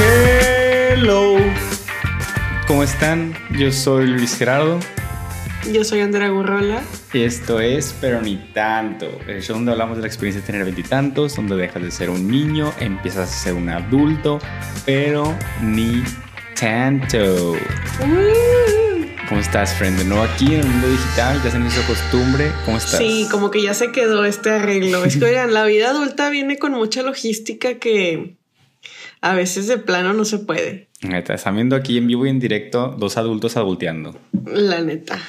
Hello. ¿Cómo están? Yo soy Luis Gerardo. Yo soy Andrea Gurrola. Y esto es Pero ni tanto, el show donde hablamos de la experiencia de tener veintitantos, donde dejas de ser un niño, empiezas a ser un adulto, pero ni tanto. ¿Cómo estás, friend? De nuevo aquí en el mundo digital, ya se nos hizo costumbre. ¿Cómo estás? Sí, como que ya se quedó este arreglo. Es que, oigan, la vida adulta viene con mucha logística que a veces de plano no se puede. Neta, están viendo aquí en vivo y en directo dos adultos adulteando. La neta.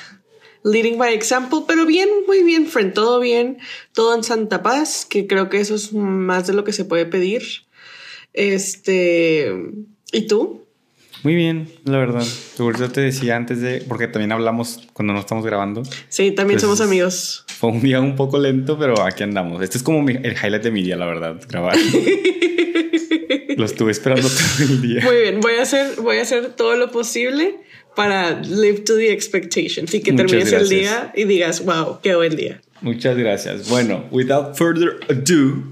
Leading by example, pero bien, muy bien, friend. Todo bien, todo en Santa Paz, que creo que eso es más de lo que se puede pedir. Este. ¿Y tú? Muy bien, la verdad. Yo te decía antes de, porque también hablamos cuando no estamos grabando. Sí, también somos amigos. Fue un día un poco lento, pero aquí andamos. Este es como el highlight de mi día, la verdad, grabar. Lo estuve esperando todo el día. Muy bien, voy a hacer, voy a hacer todo lo posible para live to the expectations y que termines el día y digas, wow, qué buen día. Muchas gracias. Bueno, without further ado,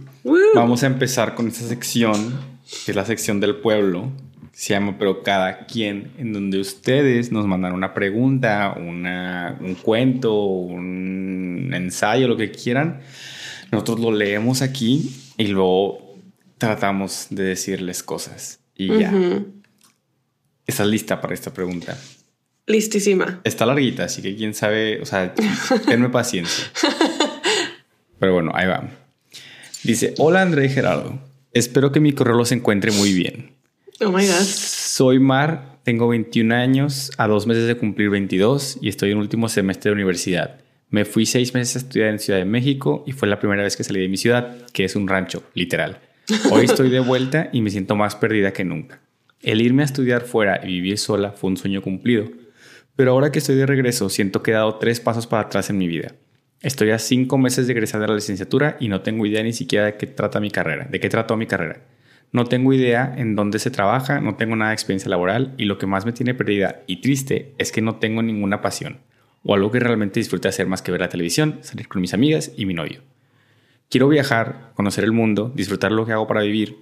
vamos a empezar con esta sección, que es la sección del pueblo. Se llama Pero cada quien, en donde ustedes nos mandan una pregunta, una, un cuento, un ensayo, lo que quieran. Nosotros lo leemos aquí y luego tratamos de decirles cosas y ya. ¿Estás lista para esta pregunta? Listísima. Está larguita, así que quién sabe, o sea, tenme paciencia. Pero bueno, ahí va. Dice, hola André y Gerardo, espero que mi correo los encuentre muy bien. Oh my God. Soy Mar, tengo 21 años, a dos meses de cumplir 22 y estoy en último semestre de universidad. Me fui seis meses a estudiar en Ciudad de México y fue la primera vez que salí de mi ciudad, que es un rancho, literal. Hoy estoy de vuelta y me siento más perdida que nunca. El irme a estudiar fuera y vivir sola fue un sueño cumplido. Pero ahora que estoy de regreso, siento que he dado tres pasos para atrás en mi vida. Estoy a cinco meses de egresar de la licenciatura y no tengo idea ni siquiera de qué trata mi carrera, de qué trató mi carrera. No tengo idea en dónde se trabaja, no tengo nada de experiencia laboral y lo que más me tiene perdida y triste es que no tengo ninguna pasión o algo que realmente disfrute hacer más que ver la televisión, salir con mis amigas y mi novio. Quiero viajar, conocer el mundo, disfrutar lo que hago para vivir.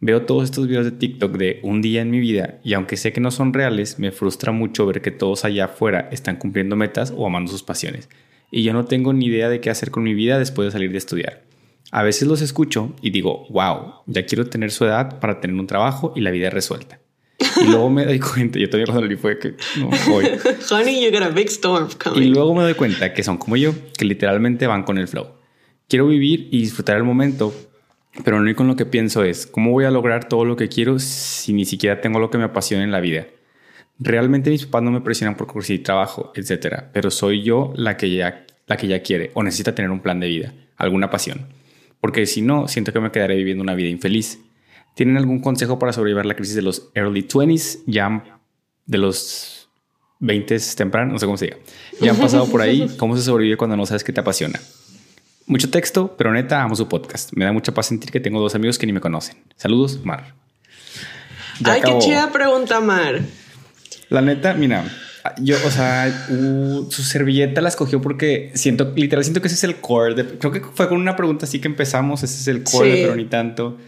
Veo todos estos videos de TikTok de un día en mi vida y aunque sé que no son reales, me frustra mucho ver que todos allá afuera están cumpliendo metas o amando sus pasiones. Y yo no tengo ni idea de qué hacer con mi vida después de salir de estudiar. A veces los escucho y digo, wow, ya quiero tener su edad para tener un trabajo y la vida resuelta. Y luego me doy cuenta, yo todavía cuando fue que no voy. Honey, you got a big storm coming. Y luego me doy cuenta que son como yo, que literalmente van con el flow. Quiero vivir y disfrutar el momento, pero lo único en lo que pienso es, ¿cómo voy a lograr todo lo que quiero si ni siquiera tengo lo que me apasiona en la vida? Realmente mis papás no me presionan por conseguir trabajo, etcétera, pero soy yo la que, ya, la que ya quiere o necesita tener un plan de vida, alguna pasión. Porque si no, siento que me quedaré viviendo una vida infeliz. ¿Tienen algún consejo para sobrevivir la crisis de los early 20s? Ya de los 20 tempranos, no sé cómo se diga. Ya han pasado por ahí. ¿Cómo se sobrevive cuando no sabes qué te apasiona? Mucho texto, pero neta amo su podcast. Me da mucha paz sentir que tengo dos amigos que ni me conocen. Saludos, Mar. Ay, qué chida pregunta, Mar. La neta, mira, yo, o sea, su servilleta la escogió porque siento, literal, siento que ese es el core. creo que fue con una pregunta así que empezamos. Ese es el core, pero ni tanto.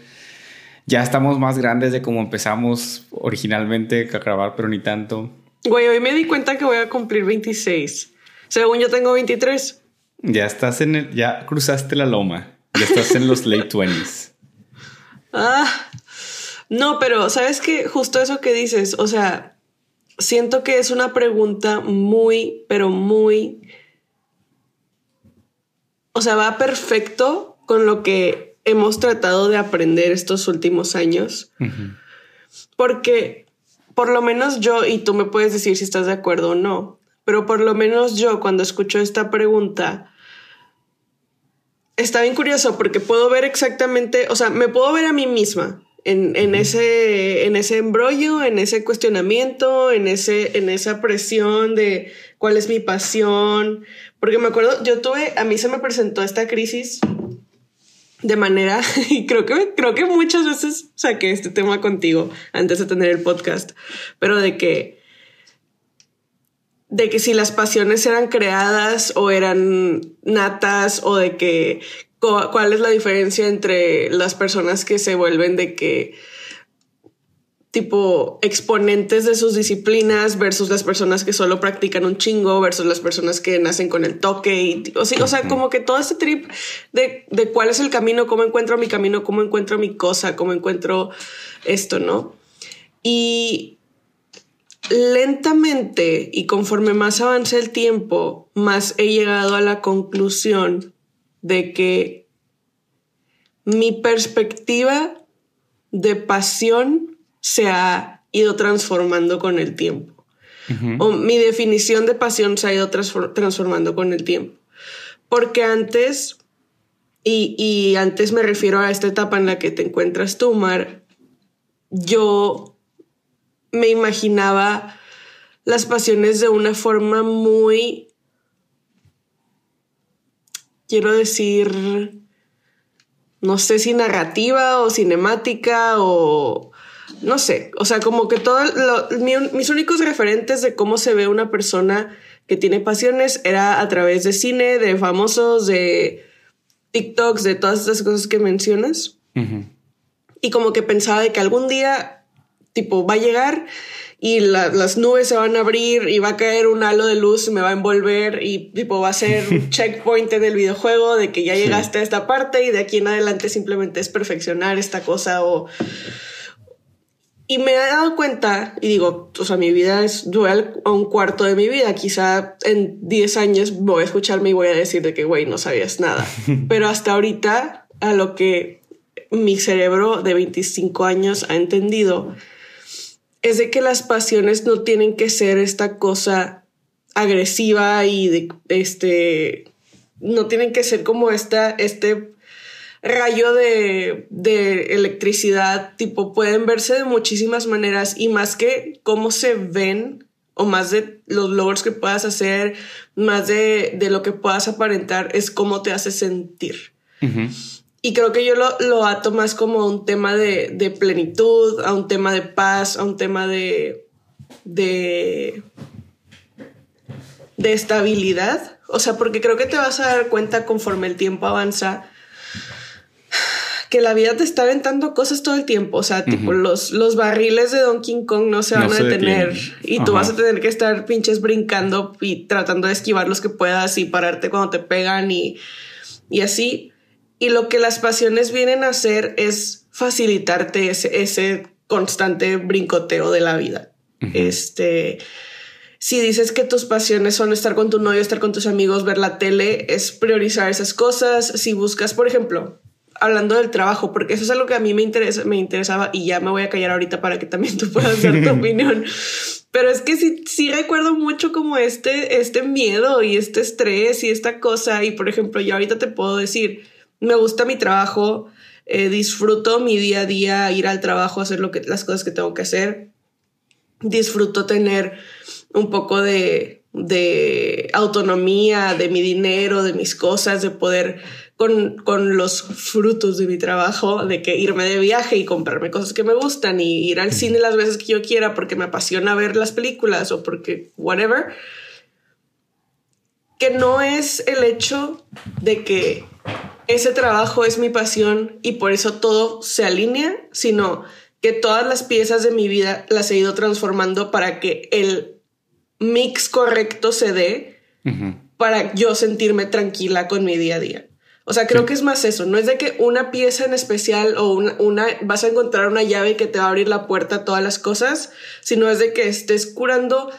Ya estamos más grandes de como empezamos originalmente a grabar, pero ni tanto. Güey, hoy me di cuenta que voy a cumplir 26. Según yo tengo 23. Ya estás en el, ya cruzaste la loma. Ya estás en los late 20s. Ah, no, pero sabes que justo eso que dices, o sea, siento que es una pregunta muy, pero muy, o sea, va perfecto con lo que hemos tratado de aprender estos últimos años. Porque por lo menos yo, y tú me puedes decir si estás de acuerdo o no, pero por lo menos yo cuando escucho esta pregunta, está bien curioso porque puedo ver exactamente, o sea, me puedo ver a mí misma en, ese, en ese embrollo, en ese cuestionamiento, en, ese, en esa presión de cuál es mi pasión. Porque me acuerdo, yo tuve, a mí se me presentó esta crisis de manera, y creo que, creo que muchas veces saqué este tema contigo antes de tener el podcast, pero de que de que si las pasiones eran creadas o eran natas o de que cuál es la diferencia entre las personas que se vuelven de que tipo exponentes de sus disciplinas versus las personas que solo practican un chingo versus las personas que nacen con el toque y o, sea, o sea como que todo este trip de, de cuál es el camino, cómo encuentro mi camino, cómo encuentro mi cosa, cómo encuentro esto, ¿no? Y lentamente y conforme más avanza el tiempo, más he llegado a la conclusión de que mi perspectiva de pasión se ha ido transformando con el tiempo. O mi definición de pasión se ha ido transformando con el tiempo. Porque antes, y, y, antes me refiero a esta etapa en la que te encuentras tú, Mar, yo me imaginaba las pasiones de una forma muy, quiero decir, no sé si narrativa o cinemática o no sé, o sea, como que todos mis únicos referentes de cómo se ve una persona que tiene pasiones era a través de cine, de famosos, de TikToks, de todas estas cosas que mencionas. Y como que pensaba de que algún día tipo, va a llegar y las nubes se van a abrir y va a caer un halo de luz y me va a envolver y tipo va a ser un checkpoint en el videojuego de que ya llegaste a esta parte y de aquí en adelante simplemente es perfeccionar esta cosa o... Y me he dado cuenta, y digo, o sea, mi vida es dual a un cuarto de mi vida. Quizá en 10 años voy a escucharme y voy a decir de que, güey, no sabías nada. Pero hasta ahorita, a lo que mi cerebro de 25 años ha entendido, es de que las pasiones no tienen que ser esta cosa agresiva y de este no tienen que ser como esta este rayo de, de electricidad tipo pueden verse de muchísimas maneras y más que cómo se ven o más de los logros que puedas hacer más de, de lo que puedas aparentar es cómo te hace sentir y creo que yo lo, lo ato más como un tema de, de, plenitud, a un tema de paz, a un tema de, de, de estabilidad. O sea, porque creo que te vas a dar cuenta conforme el tiempo avanza que la vida te está aventando cosas todo el tiempo. O sea, tipo los, los barriles de Donkey Kong no se van a detener y tú vas a tener que estar pinches brincando y tratando de esquivar los que puedas y pararte cuando te pegan y, y así. Y lo que las pasiones vienen a hacer es facilitarte ese, ese constante brincoteo de la vida. Este, si dices que tus pasiones son estar con tu novio, estar con tus amigos, ver la tele, es priorizar esas cosas. Si buscas, por ejemplo, hablando del trabajo, porque eso es algo que a mí me interesa, me interesaba y ya me voy a callar ahorita para que también tú puedas dar tu opinión. Pero es que sí, sí recuerdo mucho como este, este miedo y este estrés y esta cosa. Y por ejemplo, yo ahorita te puedo decir, me gusta mi trabajo, eh, disfruto mi día a día, ir al trabajo, hacer lo que, las cosas que tengo que hacer. Disfruto tener un poco de, de autonomía, de mi dinero, de mis cosas, de poder con, con, los frutos de mi trabajo, de que irme de viaje y comprarme cosas que me gustan y ir al cine las veces que yo quiera porque me apasiona ver las películas o porque whatever. Que no es el hecho de que ese trabajo es mi pasión y por eso todo se alinea, sino que todas las piezas de mi vida las he ido transformando para que el mix correcto se dé para yo sentirme tranquila con mi día a día. O sea, creo que es más eso, no es de que una pieza en especial o una, una, vas a encontrar una llave que te va a abrir la puerta a todas las cosas, sino es de que estés curando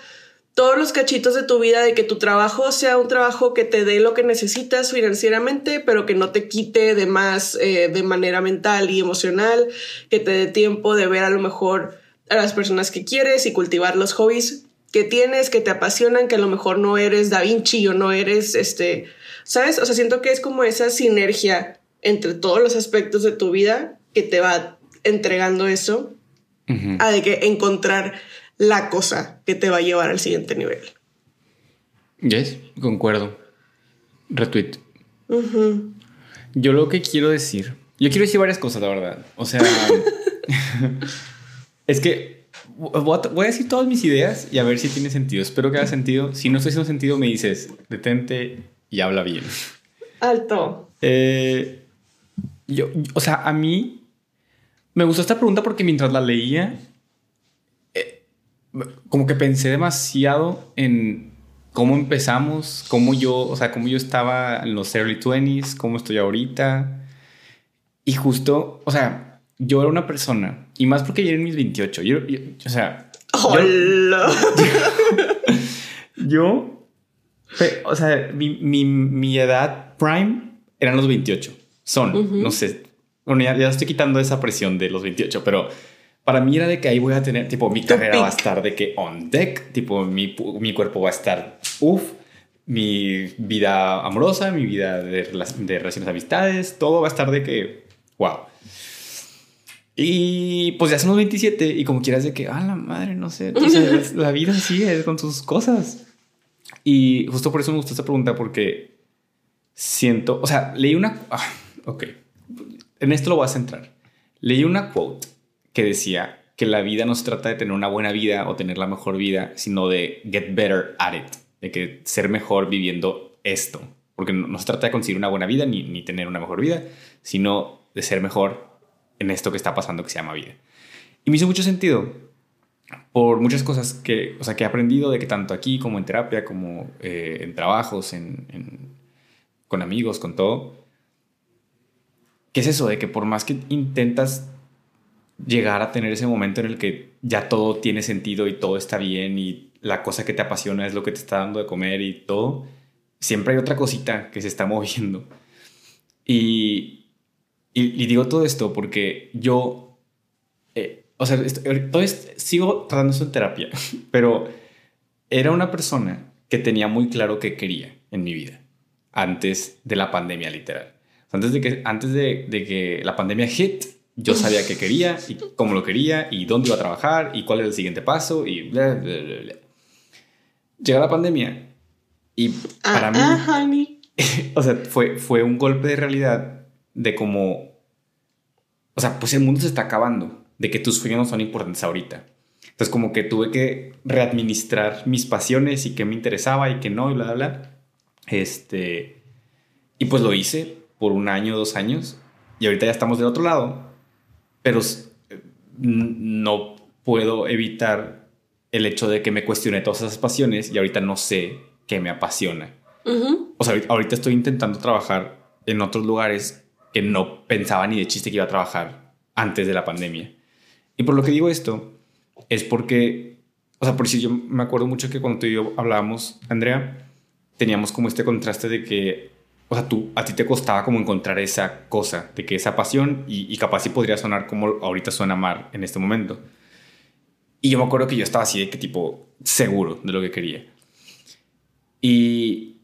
todos los cachitos de tu vida de que tu trabajo sea un trabajo que te dé lo que necesitas financieramente, pero que no te quite de más eh, de manera mental y emocional, que te dé tiempo de ver a lo mejor a las personas que quieres y cultivar los hobbies que tienes, que te apasionan, que a lo mejor no eres Da Vinci o no eres este, ¿sabes? O sea, siento que es como esa sinergia entre todos los aspectos de tu vida que te va entregando eso, a de que encontrar la cosa que te va a llevar al siguiente nivel. Yes, concuerdo. Retweet. Yo lo que quiero decir, yo quiero decir varias cosas, la verdad. O sea, es que voy a decir todas mis ideas y a ver si tiene sentido. Espero que haga sentido. Si no estoy haciendo sentido, me dices, detente y habla bien. Alto. Eh, yo, o sea, a mí me gustó esta pregunta porque mientras la leía, como que pensé demasiado en cómo empezamos, cómo yo, o sea, cómo yo estaba en los early 20s, cómo estoy ahorita. Y justo, o sea, yo era una persona, y más porque yo era en mis 28, yo, o sea... ¡Hola! Yo, o sea, mi, mi, mi, edad prime eran los 28. Son, no sé. Bueno, ya, estoy quitando esa presión de los 28, pero para mí era de que ahí voy a tener, tipo, mi carrera va a estar de que on deck, tipo, mi, mi cuerpo va a estar uff, mi vida amorosa, mi vida de, de relaciones amistades, todo va a estar de que, wow. Y pues ya son los 27 y como quieras de que, ah, la madre, no sé, la vida sigue con sus cosas. Y justo por eso me gustó esta pregunta porque siento, o sea, leí una, ah, ok, en esto lo voy a centrar. Leí una quote que decía que la vida no se trata de tener una buena vida o tener la mejor vida, sino de get better at it, de que ser mejor viviendo esto. Porque no, se trata de conseguir una buena vida ni, ni tener una mejor vida, sino de ser mejor en esto que está pasando que se llama vida. Y me hizo mucho sentido por muchas cosas que, o sea, que he aprendido de que tanto aquí como en terapia, como eh, en trabajos, en, con amigos, con todo, ¿qué es eso? De que por más que intentas llegar a tener ese momento en el que ya todo tiene sentido y todo está bien y la cosa que te apasiona es lo que te está dando de comer y todo, siempre hay otra cosita que se está moviendo. Y, y, digo todo esto porque yo, eh, o sea, sigo tratando esto en terapia, pero era una persona que tenía muy claro qué quería en mi vida antes de la pandemia, literal. Antes de que, antes de que la pandemia hit, yo sabía qué quería y cómo lo quería y dónde iba a trabajar y cuál era el siguiente paso y bla, bla, bla, bla. Llega la pandemia y para mí, o sea, fue, fue un golpe de realidad de cómo, o sea, pues el mundo se está acabando, de que tus sueños no son importantes ahorita. Entonces como que tuve que readministrar mis pasiones y qué me interesaba y qué no y bla, bla, bla. Este, y pues lo hice por un año, dos años y ahorita ya estamos del otro lado, pero no puedo evitar el hecho de que me cuestione todas esas pasiones y ahorita no sé qué me apasiona. O sea, ahorita estoy intentando trabajar en otros lugares que no pensaba ni de chiste que iba a trabajar antes de la pandemia. Y por lo que digo esto, es porque, o sea, por si yo me acuerdo mucho que cuando tú y yo hablábamos, Andrea, teníamos como este contraste de que, o sea, tú, a ti te costaba como encontrar esa cosa, de que esa pasión, y, y capaz sí podría sonar como ahorita suena Mar en este momento. Y yo me acuerdo que yo estaba así de que tipo seguro de lo que quería. Y,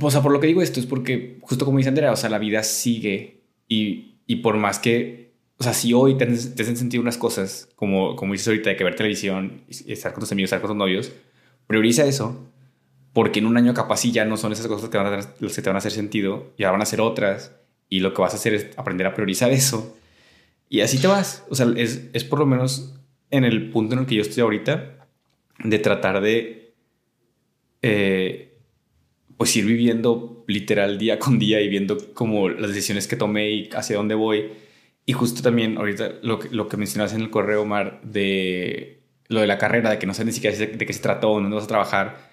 o sea, por lo que digo esto es porque, justo como dice Andrea, o sea, la vida sigue y, y por más que, o sea, si hoy te, te hacen sentir unas cosas, como, como dices ahorita, de que ver televisión, estar con tus amigos, estar con tus novios, prioriza eso, porque en un año capaz sí ya no son esas cosas que, van a, las que te van a hacer sentido, ya van a ser otras, y lo que vas a hacer es aprender a priorizar eso, y así te vas. O sea, es, es por lo menos en el punto en el que yo estoy ahorita, de tratar de... Eh, pues ir viviendo literal día con día y viendo como las decisiones que tomé y hacia dónde voy. Y justo también ahorita lo que, lo que mencionabas en el correo, Omar, de lo de la carrera, de que no sé ni siquiera de qué se trató, dónde vas a trabajar.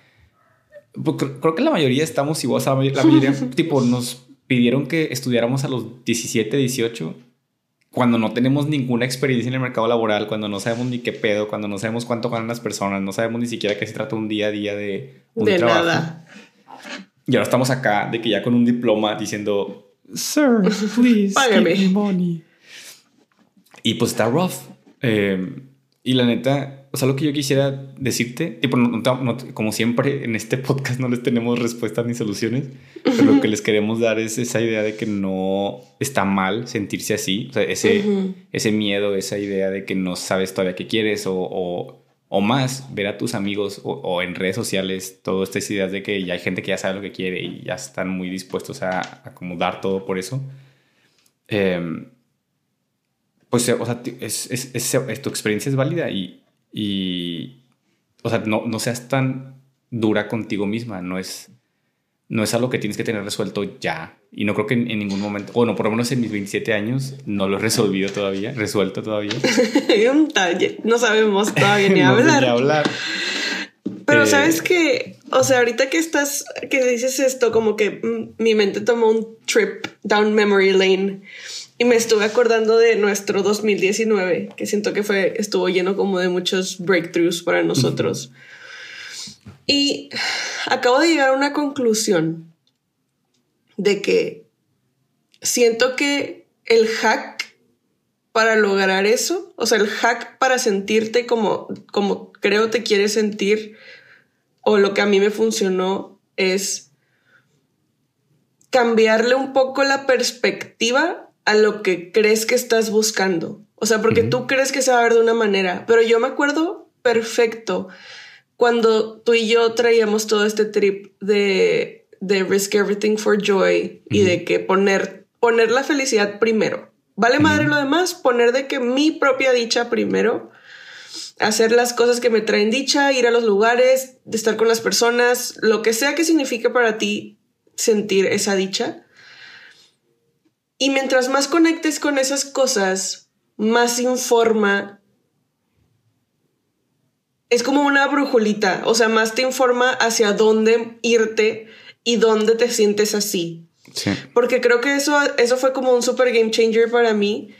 Pues creo que la mayoría estamos igual, la mayoría, tipo, nos pidieron que estudiáramos a los 17, 18, cuando no tenemos ninguna experiencia en el mercado laboral, cuando no sabemos ni qué pedo, cuando no sabemos cuánto ganan las personas, no sabemos ni siquiera qué se trata un día a día de un de trabajo. Nada. Y ahora estamos acá de que ya con un diploma diciendo, Sir, please, Págame. give me money. Y pues está rough. Em, y la neta, o sea, lo que yo quisiera decirte, tipo, como siempre en este podcast no les tenemos respuestas ni soluciones, pero lo que les queremos dar es esa idea de que no está mal sentirse así, o sea, ese, ese miedo, esa idea de que no sabes todavía qué quieres o o más ver a tus amigos o, en redes sociales todas estas ideas de que ya hay gente que ya sabe lo que quiere y ya están muy dispuestos a acomodar todo por eso. Em, pues, o sea, es, es, es, tu experiencia es válida y, y o sea, no, no seas tan dura contigo misma, no es, no es algo que tienes que tener resuelto ya. Y no creo que en, ningún momento, bueno, por lo menos en mis 27 años, no lo he resolvido todavía, resuelto todavía. no sabemos todavía ni hablar. ni hablar. Pero eh, sabes que, o sea, ahorita que estás, que dices esto, como que mm, mi mente tomó un trip down memory lane y me estuve acordando de nuestro 2019, que siento que fue, estuvo lleno como de muchos breakthroughs para nosotros. Y acabo de llegar a una conclusión de que siento que el hack para lograr eso, o sea, el hack para sentirte como, como creo te quieres sentir, o lo que a mí me funcionó es cambiarle un poco la perspectiva a lo que crees que estás buscando. O sea, porque tú crees que se va a ver de una manera, pero yo me acuerdo perfecto cuando tú y yo traíamos todo este trip de, de risk everything for joy y de que poner, poner la felicidad primero. Vale madre lo demás, poner de que mi propia dicha primero, hacer las cosas que me traen dicha, ir a los lugares, estar con las personas, lo que sea que signifique para ti sentir esa dicha. Y mientras más conectes con esas cosas, más informa es como una brujulita, o sea, más te informa hacia dónde irte y dónde te sientes así. Sí. Porque creo que eso, eso fue como un super game changer para mí.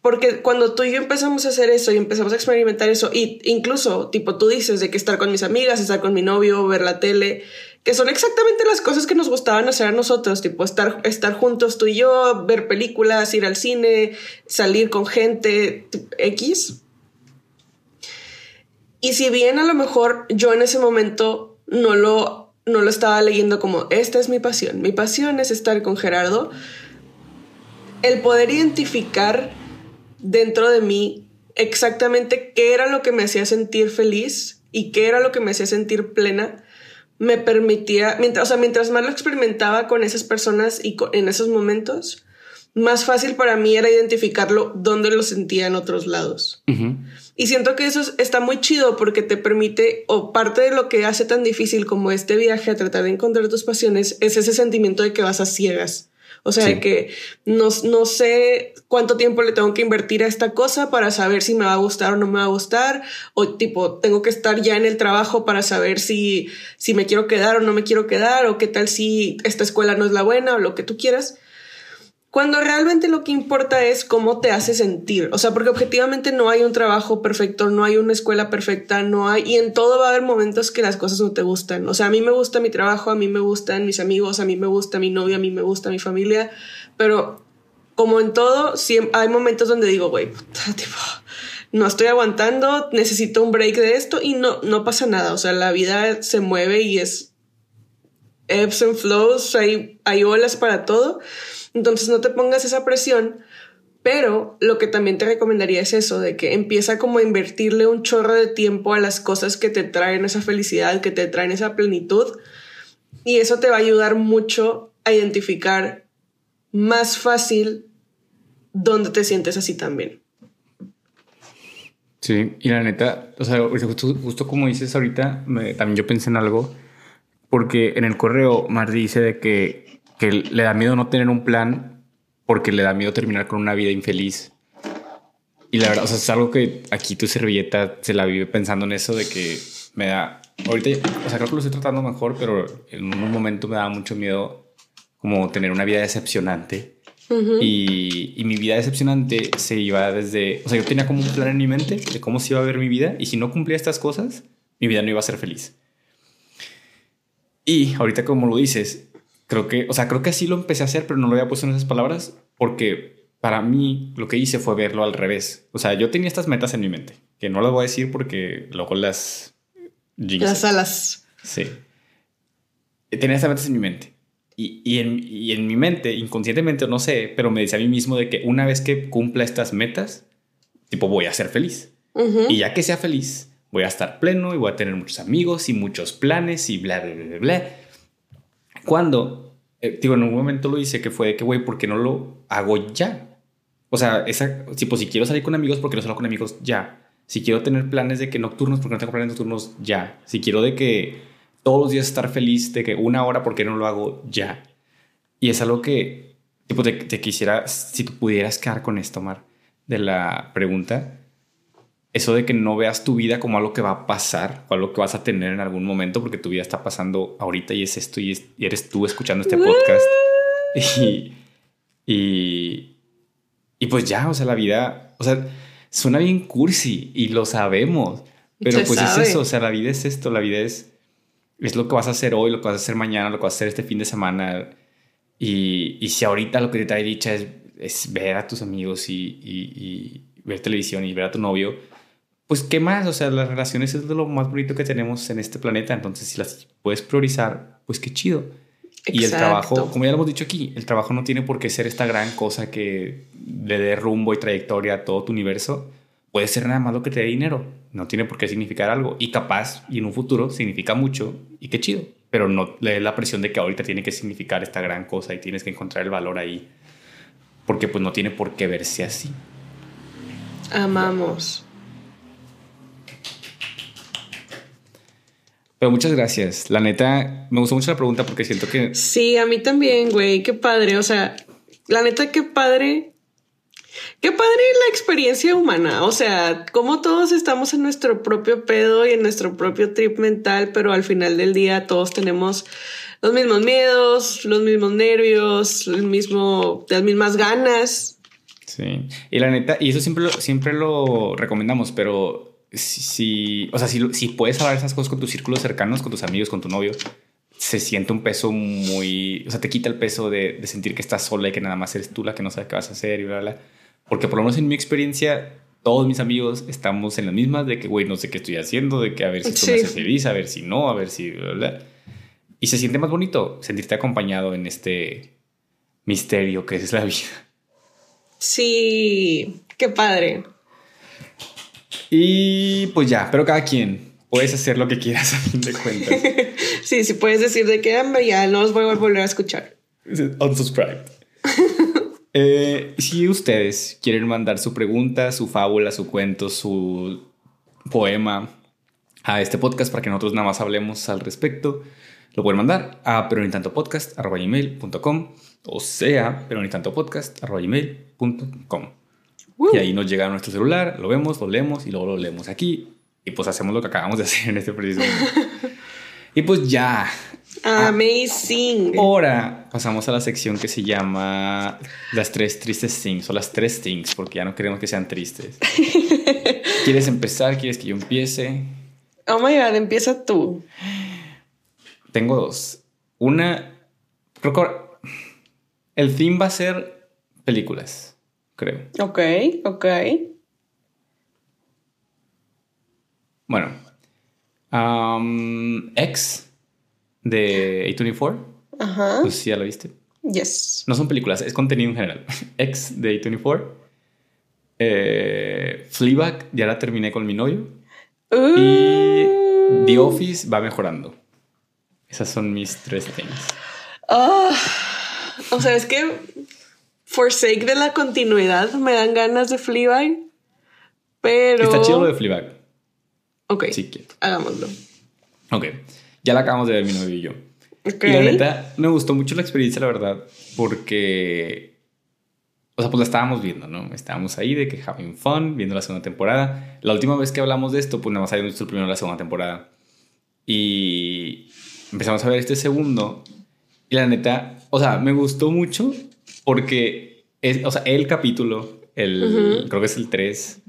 Porque cuando tú y yo empezamos a hacer eso y empezamos a experimentar eso, y incluso, tipo, tú dices de que estar con mis amigas, estar con mi novio, ver la tele, que son exactamente las cosas que nos gustaban hacer a nosotros, tipo, estar, estar juntos tú y yo, ver películas, ir al cine, salir con gente, X. Y si bien a lo mejor yo en ese momento no lo, no lo estaba leyendo como, esta es mi pasión, mi pasión es estar con Gerardo, el poder identificar dentro de mí exactamente qué era lo que me hacía sentir feliz y qué era lo que me hacía sentir plena, me permitía, mientras, o sea, mientras más lo experimentaba con esas personas y en esos momentos, más fácil para mí era identificarlo donde lo sentía en otros lados. Y siento que eso está muy chido porque te permite, o parte de lo que hace tan difícil como este viaje a tratar de encontrar tus pasiones, es ese sentimiento de que vas a ciegas. O sea, que no, no sé cuánto tiempo le tengo que invertir a esta cosa para saber si me va a gustar o no me va a gustar. O tipo, tengo que estar ya en el trabajo para saber si, si me quiero quedar o no me quiero quedar. O qué tal si esta escuela no es la buena o lo que tú quieras. Cuando realmente lo que importa es cómo te hace sentir. O sea, porque objetivamente no hay un trabajo perfecto, no hay una escuela perfecta, no hay. Y en todo va a haber momentos que las cosas no te gustan. O sea, a mí me gusta mi trabajo, a mí me gustan mis amigos, a mí me gusta mi novio, a mí me gusta mi familia. Pero como en todo, hay momentos donde digo, güey, tipo, no estoy aguantando, necesito un break de esto y no, no pasa nada. O sea, la vida se mueve y es ebbs and flows, hay, hay olas para todo. Entonces no te pongas esa presión, pero lo que también te recomendaría es eso, de que empieza como a invertirle un chorro de tiempo a las cosas que te traen esa felicidad, que te traen esa plenitud, y eso te va a ayudar mucho a identificar más fácil dónde te sientes así también. Sí, y la neta, o sea, justo, como dices ahorita, también yo pensé en algo, porque en el correo Mar dice de que que le da miedo no tener un plan porque le da miedo terminar con una vida infeliz. Y la verdad, o sea, es algo que aquí tu servilleta se la vive pensando en eso de que me da. Ahorita, o sea, creo que lo estoy tratando mejor, pero en un momento me daba mucho miedo como tener una vida decepcionante. y, y, mi vida decepcionante se iba desde. O sea, yo tenía como un plan en mi mente de cómo se iba a ver mi vida y si no cumplía estas cosas, mi vida no iba a ser feliz. Y ahorita, como lo dices, creo que, o sea, creo que así lo empecé a hacer, pero no lo había puesto en esas palabras porque para mí lo que hice fue verlo al revés. O sea, yo tenía estas metas en mi mente, que no las voy a decir porque luego las... Las alas. Sí. Tenía estas metas en mi mente. Y, y, en, y en mi mente, inconscientemente, no sé, pero me decía a mí mismo de que una vez que cumpla estas metas, tipo, voy a ser feliz. Y ya que sea feliz, voy a estar pleno y voy a tener muchos amigos y muchos planes y bla, bla, bla, bla. Cuando, eh, en un momento lo hice que fue de que, güey, ¿por qué no lo hago ya? O sea, esa, tipo, si quiero salir con amigos, porque no salgo con amigos, ya. Si quiero tener planes de que nocturnos, porque no tengo planes nocturnos, ya. Si quiero de que todos los días estar feliz, de que una hora, porque no lo hago, ya. Y es algo que, tipo, te, te quisiera, si tú pudieras quedar con esto, Mar, de la pregunta, eso de que no veas tu vida como algo que va a pasar o algo que vas a tener en algún momento, porque tu vida está pasando ahorita y es esto y, eres tú escuchando este podcast. Y, y, y, pues ya, o sea, la vida, o sea, suena bien cursi y lo sabemos, pero pues es eso, o sea, la vida es esto, la vida es, es lo que vas a hacer hoy, lo que vas a hacer mañana, lo que vas a hacer este fin de semana. Y, y si ahorita lo que te trae dicha es, es ver a tus amigos y, y ver televisión y ver a tu novio, pues qué más, o sea, las relaciones es de lo más bonito que tenemos en este planeta, entonces si las puedes priorizar, pues qué chido. Y el trabajo, como ya lo hemos dicho aquí, el trabajo no tiene por qué ser esta gran cosa que le dé rumbo y trayectoria a todo tu universo. Puede ser nada más lo que te dé dinero. No tiene por qué significar algo. Y capaz, y en un futuro, significa mucho. Y qué chido. Pero no le dé la presión de que ahorita tiene que significar esta gran cosa y tienes que encontrar el valor ahí. Porque pues no tiene por qué verse así. Amamos. Pero muchas gracias. La neta, me gustó mucho la pregunta porque siento que... Sí, a mí también, güey. Qué padre. O sea, la neta, qué padre. Qué padre la experiencia humana. O sea, como todos estamos en nuestro propio pedo y en nuestro propio trip mental, pero al final del día todos tenemos los mismos miedos, los mismos nervios, el mismo, las mismas ganas. Sí. Y la neta, y eso siempre siempre lo recomendamos, pero si, o sea, si, si puedes hablar esas cosas con tus círculos cercanos, con tus amigos, con tu novio, se siente un peso muy, o sea, te quita el peso de, de, sentir que estás sola y que nada más eres tú la que no sabe qué vas a hacer y bla, bla. Porque por lo menos en mi experiencia, todos mis amigos estamos en las mismas de que, güey, no sé qué estoy haciendo, de que a ver si esto me hace feliz, a ver si no, a ver si, bla, bla. Y se siente más bonito sentirte acompañado en este misterio que es la vida. Sí, qué padre. Y pues ya, pero cada quien puedes hacer lo que quieras a fin de cuentas. sí, sí puedes decir de que ya no os voy a volver a escuchar. Unsubscribe. eh, si ustedes quieren mandar su pregunta, su fábula, su cuento, su poema a este podcast para que nosotros nada más hablemos al respecto, lo pueden mandar a peronitantopodcast.com o sea, peronitantopodcast.com. Y ahí nos llega a nuestro celular, lo vemos, lo leemos y luego lo leemos aquí. Y pues hacemos lo que acabamos de hacer en este preciso momento. y pues ya. Amazing. Ahora pasamos a la sección que se llama las tres tristes things o las tres things, porque ya no queremos que sean tristes. ¿Quieres empezar? ¿Quieres que yo empiece? Oh my god, empieza tú. Tengo dos. Una, creo que el theme va a ser películas creo. Ok, ok. Bueno. X de A24. Ajá. Pues sí, ya lo viste. Yes. No son películas, es contenido en general. X de A24. Eh, Fleabag, ya la terminé con mi novio. Y The Office va mejorando. Esas son mis tres things. Ah, o sea, es que for sake de la continuidad, me dan ganas de Fleabag. Pero. Está chido lo de Fleabag. Ok. Sí. Hagámoslo. Ok. Ya la acabamos de ver mi novio y yo. Okay. Y la neta, me gustó mucho la experiencia, la verdad, porque. O sea, pues la estábamos viendo, ¿no? Estábamos ahí de que having fun, viendo la segunda temporada. La última vez que hablamos de esto, pues nada más habíamos visto el primero de la segunda temporada. Y empezamos a ver este segundo. Y la neta, o sea, me gustó mucho porque, es, o sea, el capítulo, el, creo que es el 3,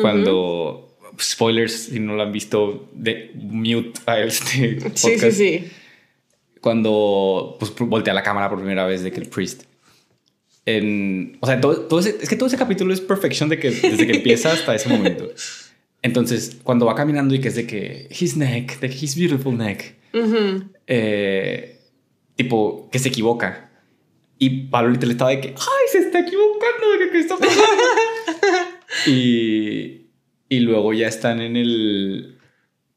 cuando, spoilers, si no lo han visto, de mute a este podcast. Sí, sí, sí. Cuando pues, voltea la cámara por primera vez de que el priest. En, o sea, todo, es que todo ese capítulo es perfección de que, desde que empieza hasta ese momento. Entonces, cuando va caminando y que es de que his neck, de que his beautiful neck, eh, tipo que se equivoca y Pablo le estaba de que, ay, se está equivocando de que está pasando. y, y luego ya están en el,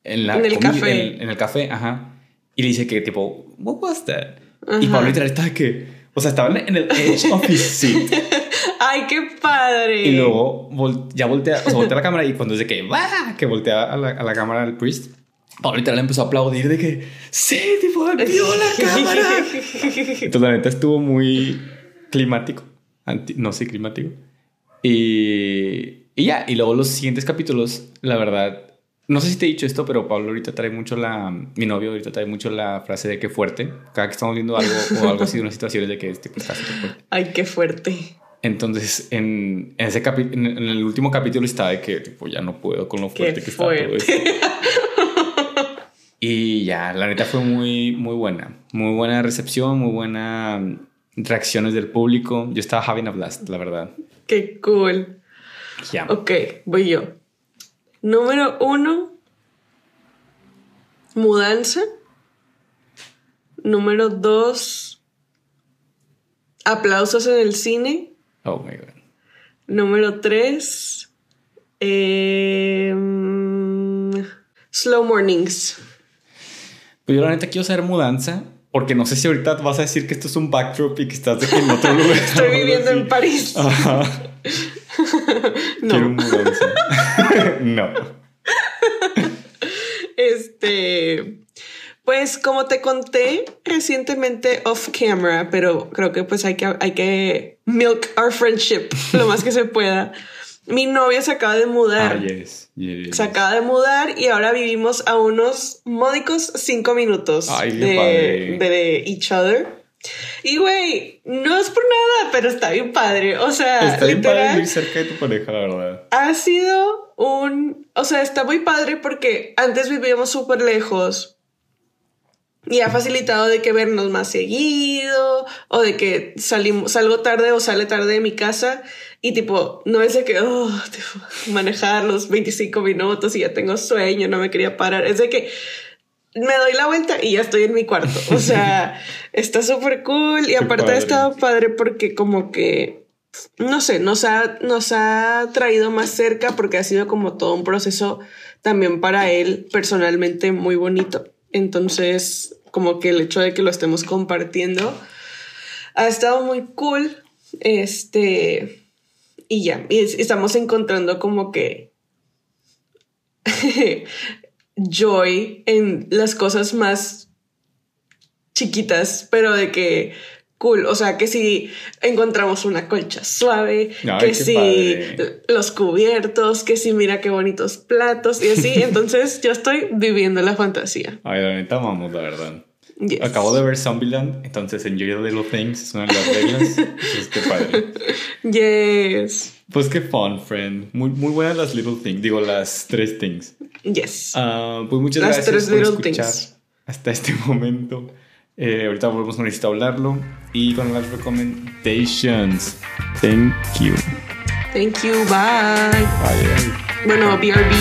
en, la en el café. En, el café, ajá. Y le dice que tipo, what was that? Y Pablo literal estaba de que, o sea, estaban en el edge of his seat. Ay, qué padre. Y luego ya voltea, o sea, voltea la cámara y cuando dice que va, que voltea a la, a la cámara del priest, Pablo literal empezó a aplaudir de que sí, tipo, vio la cámara. Entonces, la neta estuvo muy climático. no sé, climático. Y, y ya, y luego los siguientes capítulos, la verdad, no sé si te he dicho esto, pero Pablo ahorita trae mucho la. Mi novio ahorita trae mucho la frase de que fuerte. Cada que estamos viendo algo o algo así de unas situaciones de que este pues, está fuerte. Ay, qué fuerte. Entonces, en, en ese en, el último capítulo estaba de que tipo, ya no puedo con lo fuerte que está todo esto. y ya, la neta fue muy, muy buena. Muy buena recepción, muy buena mm, reacciones del público. Yo estaba having a blast, la verdad. Qué cool. Ya. Ok, voy yo. Número uno, mudanza. Número dos, aplausos en el cine. Oh my god. Número tres, em, slow mornings. Pues yo la neta quiero saber mudanza. Porque no sé si ahorita vas a decir que esto es un backdrop y que estás de en otro lugar. Estoy viviendo en París. no. no. Este. Pues como te conté recientemente off camera, pero creo que pues hay que, hay que milk our friendship lo más que se pueda. Mi novia se acaba de mudar. Ah, se acaba de mudar y ahora vivimos a unos módicos cinco minutos de, de each other. Y güey, no es por nada, pero está bien padre. O sea, está bien padre vivir cerca de tu pareja, la verdad. Ha sido un. O sea, está muy padre porque antes vivíamos súper lejos. Y ha facilitado de que vernos más seguido, o de que salimos, salgo tarde o sale tarde de mi casa, y tipo, no es de que, oh, manejar los 25 minutos y ya tengo sueño, no me quería parar, es de que me doy la vuelta y ya estoy en mi cuarto. O sea, está súper cool y aparte ha estado padre porque como que, no sé, nos ha, nos ha traído más cerca porque ha sido como todo un proceso también para él personalmente muy bonito. Entonces, como que el hecho de que lo estemos compartiendo ha estado muy cool. Este, y ya, estamos encontrando como que joy en las cosas más chiquitas, pero de que cool, o sea, que si encontramos una colcha suave, que si los cubiertos, que si mira qué bonitos platos y así, entonces yo estoy viviendo la fantasía. Ay, la neta vamos, la verdad. Acabo de ver Zombieland, entonces Enjoy the Little Things es una de las reglas. pues qué padre. Yes. Pues qué fun, friend. Muy, muy buenas las Little Things, digo las tres things. Yes. Uh, pues muchas las gracias tres por little escuchar things. hasta este momento. Eh, ahorita volvemos a necesitar hablarlo. Y con las recommendations. Thank you. Thank you. Bye. Bye. Bueno, BRB.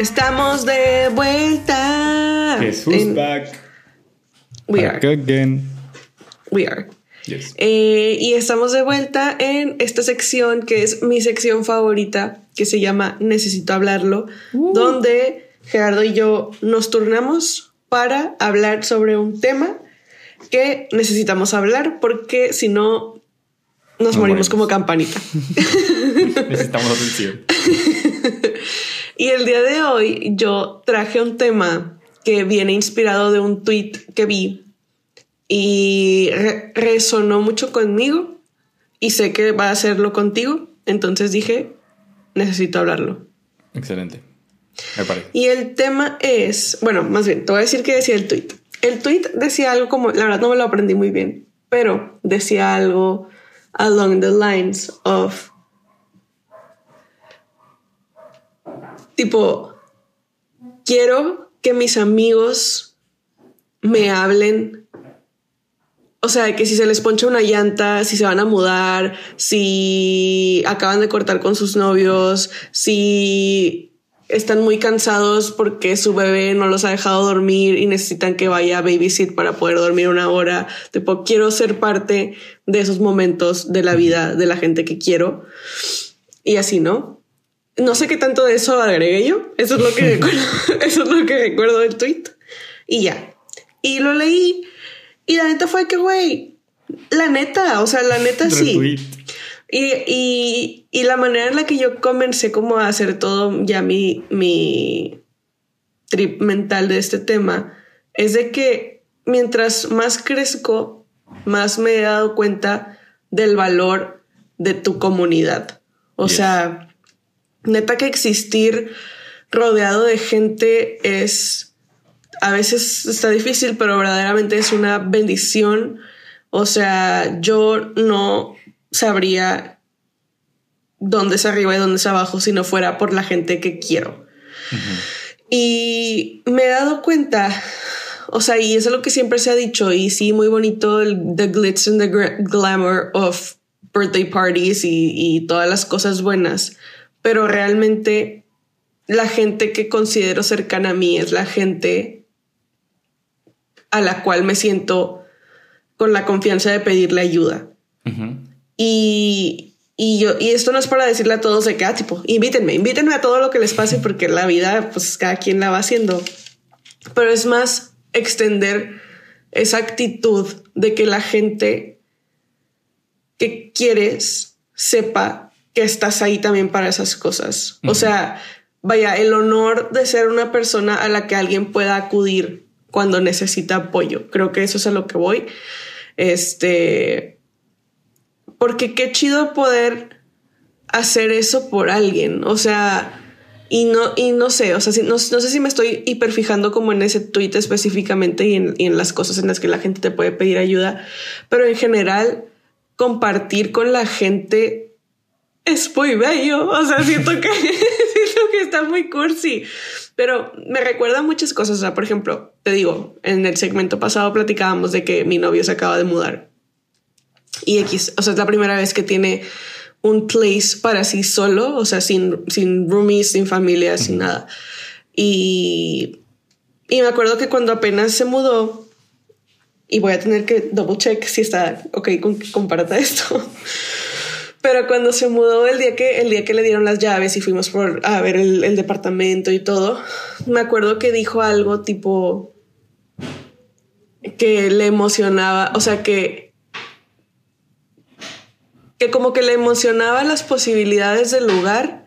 Estamos de vuelta. Jesús back. We are. again. We are. Yes. Eh, y estamos de vuelta en esta sección que es mi sección favorita, que se llama Necesito hablarlo, uh. donde Gerardo y yo nos turnamos para hablar sobre un tema que necesitamos hablar, porque si no, nos morimos como campanita. Necesitamos atención. Y el día de hoy yo traje un tema que viene inspirado de un tweet que vi y resonó mucho conmigo y sé que va a hacerlo contigo. Entonces dije, necesito hablarlo. Excelente. Y el tema es, bueno, más bien, te voy a decir qué decía el tweet. El tweet decía algo como, la verdad no me lo aprendí muy bien, pero decía algo along the lines of Tipo, quiero que mis amigos me hablen. O sea, que si se les poncha una llanta, si se van a mudar, si acaban de cortar con sus novios, si están muy cansados porque su bebé no los ha dejado dormir y necesitan que vaya a babysit para poder dormir una hora. Tipo, quiero ser parte de esos momentos de la vida de la gente que quiero. Y así, ¿no? No sé qué tanto de eso agregué yo. Eso es lo que recuerdo, eso es lo que recuerdo del tweet. Y ya. Y lo leí. Y la neta fue que, güey, la neta, o sea, la neta sí. Y, y, y, la manera en la que yo comencé como a hacer todo ya mi, mi trip mental de este tema es de que mientras más crezco, más me he dado cuenta del valor de tu comunidad. O sea, neta que existir rodeado de gente es, a veces está difícil, pero verdaderamente es una bendición. O sea, yo no sabría dónde es arriba y dónde es abajo si no fuera por la gente que quiero. Y me he dado cuenta, o sea, y eso es lo que siempre se ha dicho, y sí, muy bonito el the glitz and the glamour of birthday parties y, y todas las cosas buenas, pero realmente la gente que considero cercana a mí es la gente a la cual me siento con la confianza de pedirle ayuda. Y, y yo, y esto no es para decirle a todos de que, ah, tipo, invítenme, invítenme a todo lo que les pase porque la vida, pues cada quien la va haciendo. Pero es más extender esa actitud de que la gente que quieres sepa que estás ahí también para esas cosas. O sea, vaya, el honor de ser una persona a la que alguien pueda acudir cuando necesita apoyo. Creo que eso es a lo que voy. Este, porque qué chido poder hacer eso por alguien. O sea, y no, y no sé, o sea, no, no, sé si me estoy hiperfijando como en ese tweet específicamente y en, y en las cosas en las que la gente te puede pedir ayuda, pero en general, compartir con la gente es muy bello. O sea, siento que, siento que está muy cursi, pero me recuerda muchas cosas. O sea, por ejemplo, te digo, en el segmento pasado platicábamos de que mi novio se acaba de mudar y X. O sea, es la primera vez que tiene un place para sí solo, o sea, sin, sin roomies, sin familia, sin nada. Y, y me acuerdo que cuando apenas se mudó, y voy a tener que double check si está ok con que comparta esto. Pero cuando se mudó el día que, el día que le dieron las llaves y fuimos por, a ver el, el departamento y todo, me acuerdo que dijo algo tipo que le emocionaba, o sea, que, que como que le emocionaba las posibilidades del lugar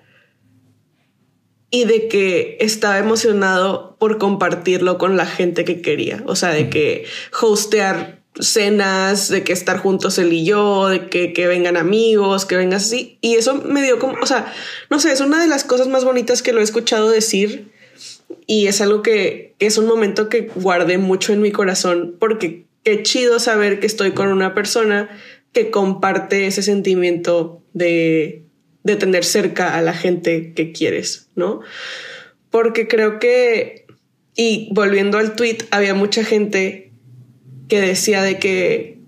y de que estaba emocionado por compartirlo con la gente que quería, o sea, de que hostear cenas, de que estar juntos él y yo, de que, que vengan amigos, que vengas así. Y eso me dio como, o sea, no sé, es una de las cosas más bonitas que lo he escuchado decir y es algo que, que es un momento que guardé mucho en mi corazón porque qué chido saber que estoy con una persona que comparte ese sentimiento de, de tener cerca a la gente que quieres, ¿no? Porque creo que, y volviendo al tweet, había mucha gente que decía de que,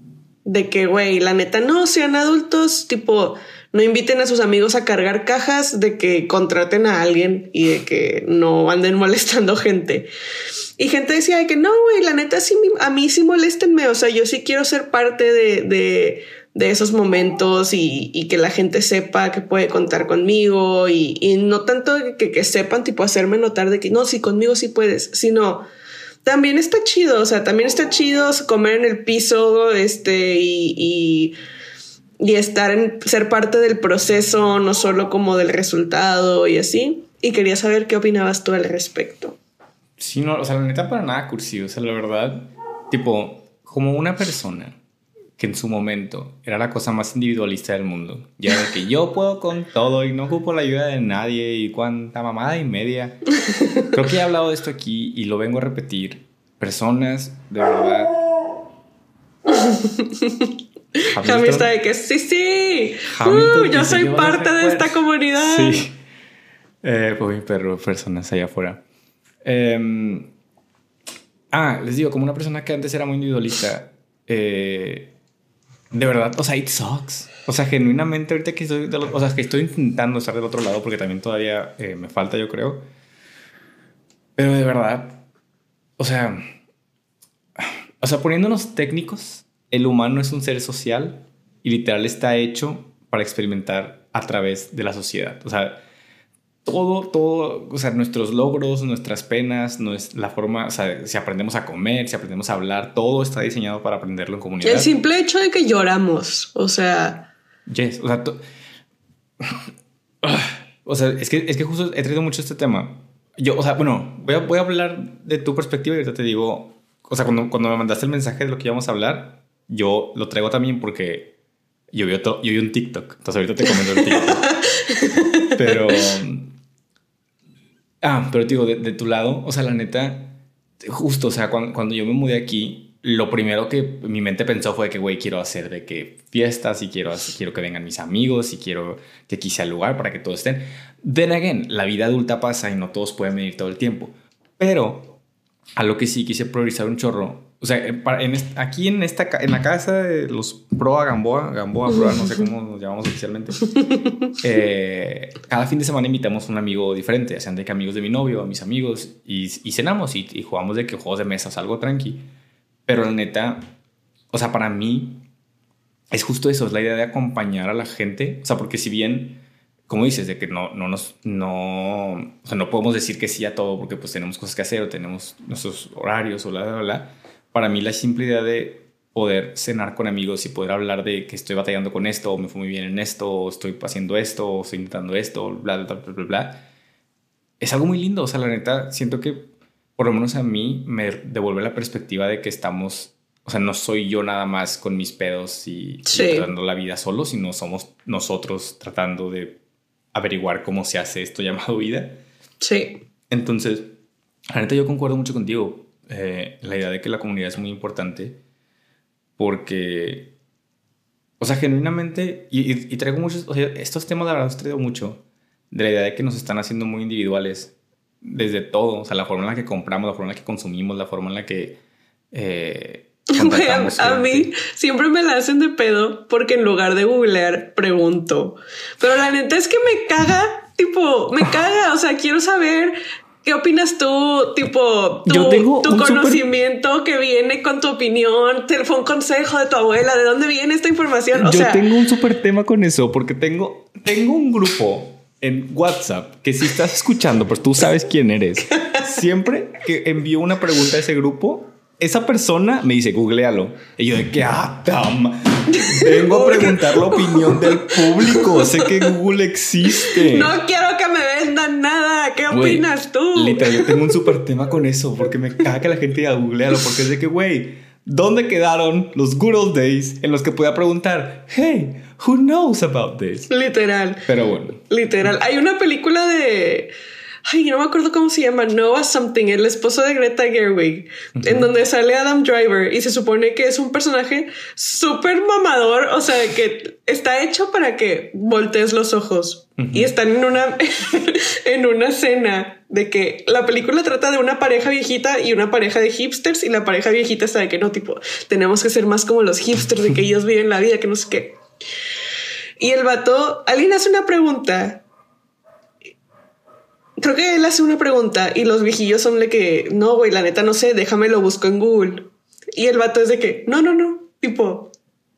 de que, güey, la neta, no sean adultos, tipo, no inviten a sus amigos a cargar cajas, de que contraten a alguien y de que no anden molestando gente. Y gente decía de que no, güey, la neta, sí, a mí sí moléstenme, o sea, yo sí quiero ser parte de, de, de esos momentos y, que la gente sepa que puede contar conmigo y, no tanto que, que sepan, tipo, hacerme notar de que no, sí, conmigo sí puedes, sino también está chido, o sea, también está chido comer en el piso, este, y, y, estar en, ser parte del proceso, no solo como del resultado y así. Y quería saber qué opinabas tú al respecto. Sí, no, o sea, la neta para nada cursivo, o sea, la verdad, tipo, como una persona que en su momento era la cosa más individualista del mundo. Ya de que yo puedo con todo y no ocupo la ayuda de nadie y cuánta mamada y media. Creo que he hablado de esto aquí y lo vengo a repetir. Personas, de verdad. Hamilton está de que sí, sí. Uh, yo soy parte de esta comunidad. Sí. Eh, pues mi perro, personas allá afuera. Eh, ah, les digo, como una persona que antes era muy individualista, eh, de verdad, o sea, it sucks. O sea, genuinamente ahorita que estoy, o sea, que estoy intentando estar del otro lado porque también todavía eh, me falta, yo creo. Pero de verdad, o sea, o sea, poniéndonos técnicos, el humano es un ser social y literal está hecho para experimentar a través de la sociedad. O sea, todo, todo, o sea, nuestros logros, nuestras penas, la forma, o sea, si aprendemos a comer, si aprendemos a hablar, todo está diseñado para aprenderlo en comunidad. El simple hecho de que lloramos, o sea... Yes, o sea, o sea, es que, es que justo he traído mucho este tema. Yo, o sea, bueno, voy a, voy a hablar de tu perspectiva y ahorita te digo, o sea, cuando, cuando me mandaste el mensaje de lo que íbamos a hablar, yo lo traigo también porque yo vi, otro, yo vi un TikTok. Entonces ahorita te comento el TikTok. pero... Ah, pero digo, de, de, tu lado, o sea, la neta, justo, o sea, cuando, cuando yo me mudé aquí, lo primero que mi mente pensó fue que, güey, quiero hacer de que fiestas y quiero, quiero que vengan mis amigos y quiero que aquí sea el lugar para que todos estén. Then again, la vida adulta pasa y no todos pueden venir todo el tiempo. Pero a lo que sí quise priorizar un chorro. O sea, en, aquí en, esta, en la casa de los Proa Gamboa, Gamboa Proa, no sé cómo nos llamamos oficialmente, eh, cada fin de semana invitamos a un amigo diferente, sean de que amigos de mi novio, a mis amigos, y, cenamos y, y, jugamos de que juegos de mesa, algo tranqui. Pero la neta, o sea, para mí es justo eso, es la idea de acompañar a la gente. O sea, porque si bien, como dices, de que no, no nos, no, o sea, no podemos decir que sí a todo porque pues tenemos cosas que hacer o tenemos nuestros horarios o bla, bla, bla. Para mí la simple idea de poder cenar con amigos y poder hablar de que estoy batallando con esto, o me fue muy bien en esto, o estoy haciendo esto, o estoy intentando esto, bla, bla, bla, bla, bla, es algo muy lindo. O sea, la neta, siento que por lo menos a mí me devuelve la perspectiva de que estamos, o sea, no soy yo nada más con mis pedos y, tratando la vida solo, sino somos nosotros tratando de averiguar cómo se hace esto llamado vida. Sí. Entonces, la neta yo concuerdo mucho contigo. Eh, la idea de que la comunidad es muy importante porque, o sea, genuinamente, y, traigo muchos, o sea, estos temas la verdad los traigo mucho, de la idea de que nos están haciendo muy individuales desde todo, o sea, la forma en la que compramos, la forma en la que consumimos, la forma en la que... Eh, a, mí siempre me la hacen de pedo porque en lugar de googlear pregunto. Pero la neta es que me caga, tipo, me caga, o sea, quiero saber ¿Qué opinas tú? Tipo, tu, tu conocimiento que viene con tu opinión, fue un consejo de tu abuela, ¿de dónde viene esta información? O Yo tengo un súper tema con eso, porque tengo, tengo un grupo en WhatsApp que si estás escuchando, pues tú sabes quién eres. Siempre que envío una pregunta a ese grupo, esa persona me dice, googlealo. Y yo de que, ah, Vengo a preguntar la opinión del público. Sé que Google existe. No quiero que me vendan nada. ¿Qué opinas tú? Literal, yo tengo un súper tema con eso. Porque me caga que la gente diga googlealo. Porque es de que, güey, ¿dónde quedaron los good old days en los que podía preguntar, hey, Who knows about this? Literal. Pero bueno. Literal. Hay una película de. Ay, no me acuerdo cómo se llama, Noah Something, el esposo de Greta Gerwig, en donde sale Adam Driver y se supone que es un personaje súper mamador, o sea, que está hecho para que voltees los ojos y están en una, en una cena de que la película trata de una pareja viejita y una pareja de hipsters y la pareja viejita está de que no, tipo, tenemos que ser más como los hipsters, de que ellos viven la vida, que no sé qué. Y el vato, alguien hace una pregunta. Creo que él hace una pregunta y los viejillos son de que, no, güey, la neta no sé, déjame lo busco en Google. Y el vato es de que, no, no, no, tipo,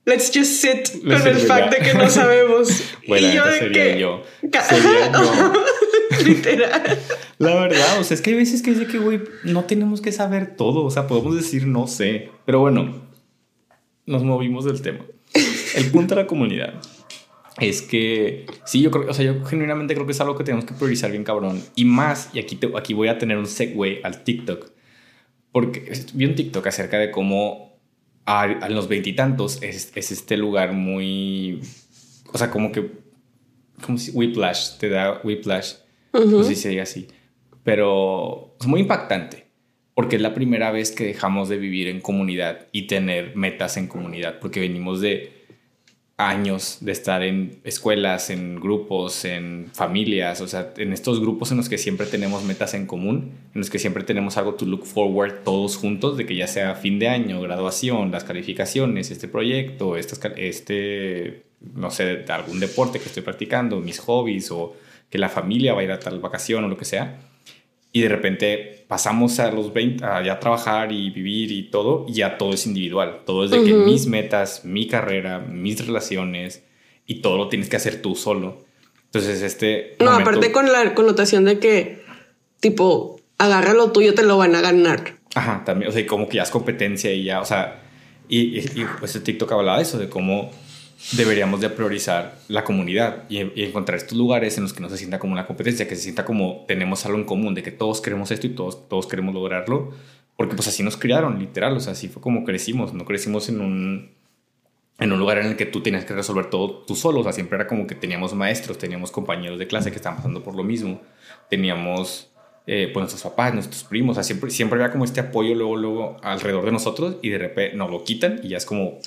let's just sit con el fact de que no sabemos. y yo de que, yo. Literal. La verdad, o sea, es que hay veces que dice que, güey, no tenemos que saber todo. O sea, podemos decir no sé. Pero bueno, nos movimos del tema. El punto de la comunidad es que sí, yo creo, o sea, yo genuinamente creo que es algo que tenemos que priorizar bien cabrón. Y más, y aquí, te, aquí voy a tener un segue al TikTok, porque vi un TikTok acerca de cómo a, los veintitantos es, es, este lugar muy, o sea, como que, como si whiplash, te da whiplash, no sé si se diga así, pero es muy impactante. Porque es la primera vez que dejamos de vivir en comunidad y tener metas en comunidad, porque venimos de años de estar en escuelas, en grupos, en familias, o sea, en estos grupos en los que siempre tenemos metas en común, en los que siempre tenemos algo to look forward todos juntos, de que ya sea fin de año, graduación, las calificaciones, este proyecto, este, no sé, algún deporte que estoy practicando, mis hobbies o que la familia va a ir a tal vacación o lo que sea y de repente pasamos a los 20 a ya trabajar y vivir y todo, y ya todo es individual. Todo es de que mis metas, mi carrera, mis relaciones, y todo lo tienes que hacer tú solo. Entonces, este. No, aparte con la connotación de que, tipo, agarra lo tuyo, te lo van a ganar. Ajá, también, o sea, como que ya es competencia y ya, o sea, y, y, pues el TikTok hablaba de eso, de cómo deberíamos de priorizar la comunidad y, encontrar estos lugares en los que no se sienta como una competencia, que se sienta como tenemos algo en común, de que todos queremos esto y todos, todos queremos lograrlo, porque pues así nos criaron, literal, o sea, así fue como crecimos, no crecimos en un, en un lugar en el que tú tenías que resolver todo tú solo, o sea, siempre era como que teníamos maestros, teníamos compañeros de clase que estaban pasando por lo mismo, teníamos eh, pues nuestros papás, nuestros primos, o sea, siempre, siempre había como este apoyo luego, luego alrededor de nosotros y de repente nos lo quitan y ya es como...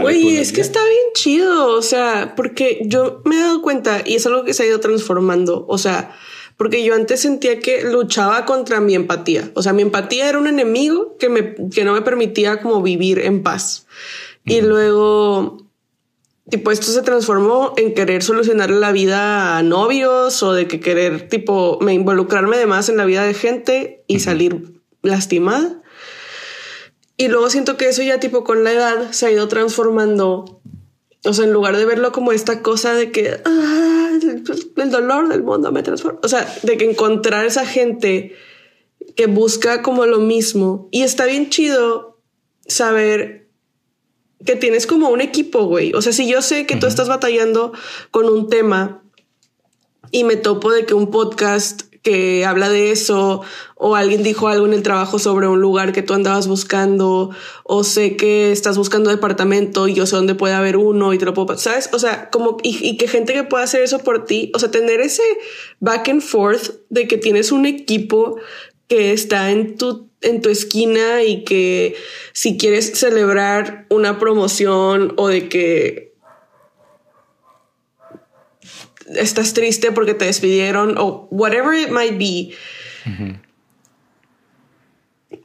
Güey, es que está bien chido, o sea, porque yo me he dado cuenta y es algo que se ha ido transformando, o sea, porque yo antes sentía que luchaba contra mi empatía, o sea, mi empatía era un enemigo que, me, que no me permitía como vivir en paz. Y luego tipo, esto se transformó en querer solucionar la vida a novios o de que querer, tipo, me involucrarme de más en la vida de gente y salir lastimada. Y luego siento que eso ya, tipo, con la edad se ha ido transformando. O sea, en lugar de verlo como esta cosa de que ah, el dolor del mundo me transforma. O sea, de que encontrar esa gente que busca como lo mismo. Y está bien chido saber que tienes como un equipo, güey. O sea, si yo sé que tú estás batallando con un tema y me topo de que un podcast que habla de eso o alguien dijo algo en el trabajo sobre un lugar que tú andabas buscando o sé que estás buscando departamento y yo sé dónde puede haber uno y te lo puedo, ¿sabes? O sea, como y, y que gente que pueda hacer eso por ti, o sea, tener ese back and forth de que tienes un equipo que está en tu en tu esquina y que si quieres celebrar una promoción o de que estás triste porque te despidieron o whatever it might be.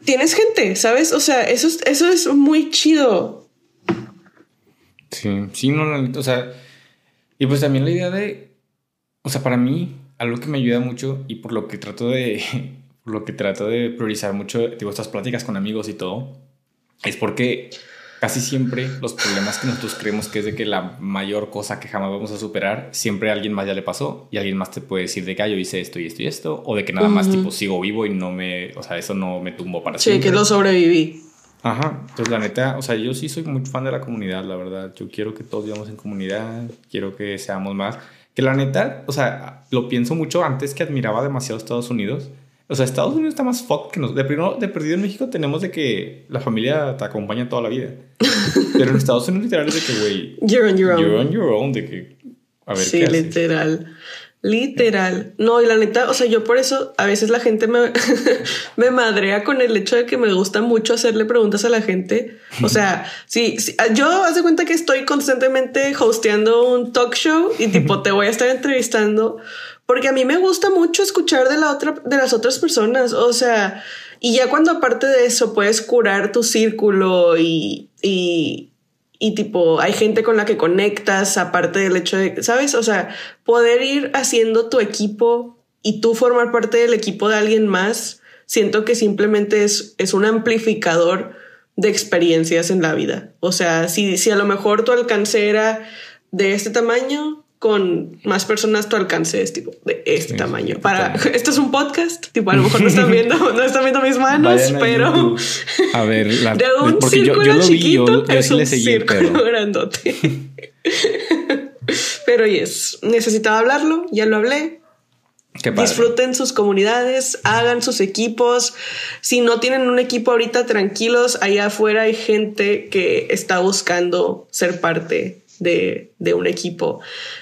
Tienes gente, ¿sabes? O sea, eso, eso es muy chido. Sí, sí, no, no, o sea, y pues también la idea de, o sea, para mí, algo que me ayuda mucho y por lo que trato de lo que trato de priorizar mucho, digo, estas pláticas con amigos y todo, es porque casi siempre los problemas que nosotros creemos que es de que la mayor cosa que jamás vamos a superar, siempre a alguien más ya le pasó y alguien más te puede decir de que ah, yo hice esto y esto y esto, o de que nada más tipo sigo vivo y no me, o sea, eso no me tumbó para siempre. Sí, que lo sobreviví. Ajá, entonces la neta, o sea, yo sí soy muy fan de la comunidad, la verdad. Yo quiero que todos vivamos en comunidad, quiero que seamos más. Que la neta, o sea, lo pienso mucho antes que admiraba demasiado Estados Unidos o sea, Estados Unidos está más fuck que nosotros. De, primero, de perdido en México tenemos de que la familia te acompaña toda la vida. Pero en Estados Unidos literal es de que, güey... You're on your own. You're on your own. De que... A ver, sí, literal. Literal. No, y la neta, o sea, yo por eso a veces la gente me, me madrea con el hecho de que me gusta mucho hacerle preguntas a la gente. O sea, sí, yo hace cuenta que estoy constantemente hosteando un talk show y tipo te voy a estar entrevistando porque a mí me gusta mucho escuchar de, la otra, de las otras personas, o sea, y ya cuando aparte de eso puedes curar tu círculo y, y, y tipo, hay gente con la que conectas, aparte del hecho de, ¿sabes? O sea, poder ir haciendo tu equipo y tú formar parte del equipo de alguien más, siento que simplemente es, es un amplificador de experiencias en la vida. O sea, si, si a lo mejor tu alcance era de este tamaño, con más personas tu alcance es tipo de este tamaño. Para esto es un podcast, tipo a lo mejor no están viendo, no están viendo mis manos, pero a, ver, la, de un círculo yo, yo chiquito vi, yo, es un círculo grandote. pero yes, necesitaba hablarlo, ya lo hablé. Disfruten sus comunidades, hagan sus equipos. Si no tienen un equipo ahorita, tranquilos, allá afuera hay gente que está buscando ser parte de, de un equipo.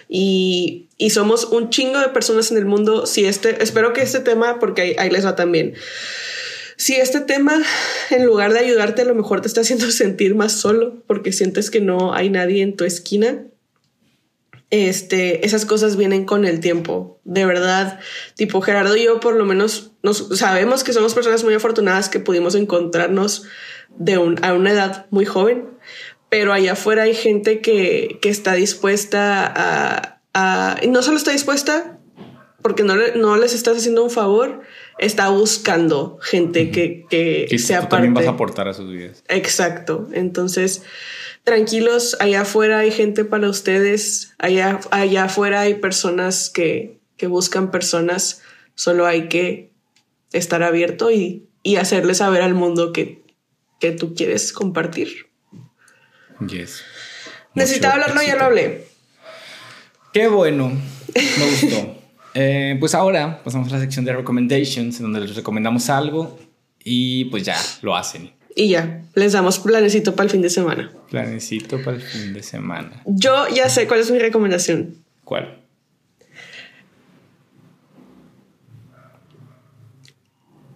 Y, y, somos un chingo de personas en el mundo. Si este, espero que este tema, porque ahí, les va también. Si este tema, en lugar de ayudarte, a lo mejor te está haciendo sentir más solo porque sientes que no hay nadie en tu esquina, este, esas cosas vienen con el tiempo. De verdad, tipo Gerardo y yo por lo menos nos sabemos que somos personas muy afortunadas que pudimos encontrarnos de un, a una edad muy joven, pero allá afuera hay gente que, que está dispuesta a, a, no solo está dispuesta, porque no, no les estás haciendo un favor, está buscando gente que, que Y sea tú también vas parte. a aportar a sus vidas. Exacto. Entonces, tranquilos, allá afuera hay gente para ustedes, allá, allá afuera hay personas que, que buscan personas, solo hay que estar abierto y, y hacerle saber al mundo que, que tú quieres compartir. Yes. Necesitaba hablarlo, ya éxito. lo hablé. Qué bueno, me gustó. Eh, pues ahora pasamos a la sección de recommendations, en donde les recomendamos algo y pues ya lo hacen. Y ya, les damos planecito para el fin de semana. Planecito para el fin de semana. Yo ya sé cuál es mi recomendación. ¿Cuál?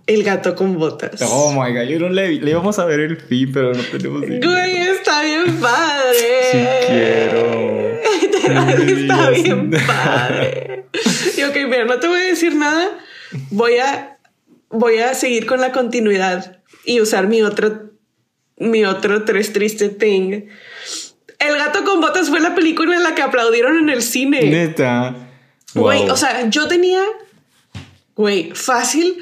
El gato con botas. Oh my god, yo no le, le íbamos a ver el fin, pero no tenemos. Güey, bien padre. Sí quiero. Está bien padre. Y ok, mira, no te voy a decir nada. Voy a, voy a seguir con la continuidad y usar mi otro, mi otro tres triste thing. El gato con botas fue la película en la que aplaudieron en el cine. Neta. Güey, Wow. o sea, yo tenía, güey, fácil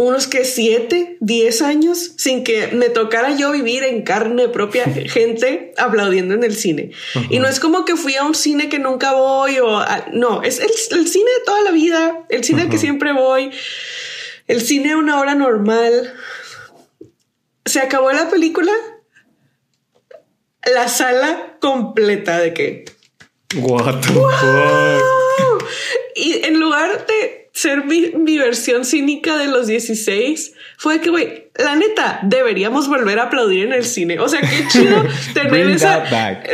unos que siete, diez años sin que me tocara yo vivir en carne propia gente aplaudiendo en el cine. Y no es como que fui a un cine que nunca voy o a- no, es el, el cine de toda la vida, el cine al que siempre voy, el cine a una hora normal. Se acabó la película, la sala completa de que What the fuck. y en lugar de ser mi, mi versión cínica de los 16, fue que, güey, la neta, deberíamos volver a aplaudir en el cine. O sea, qué chido tener esa.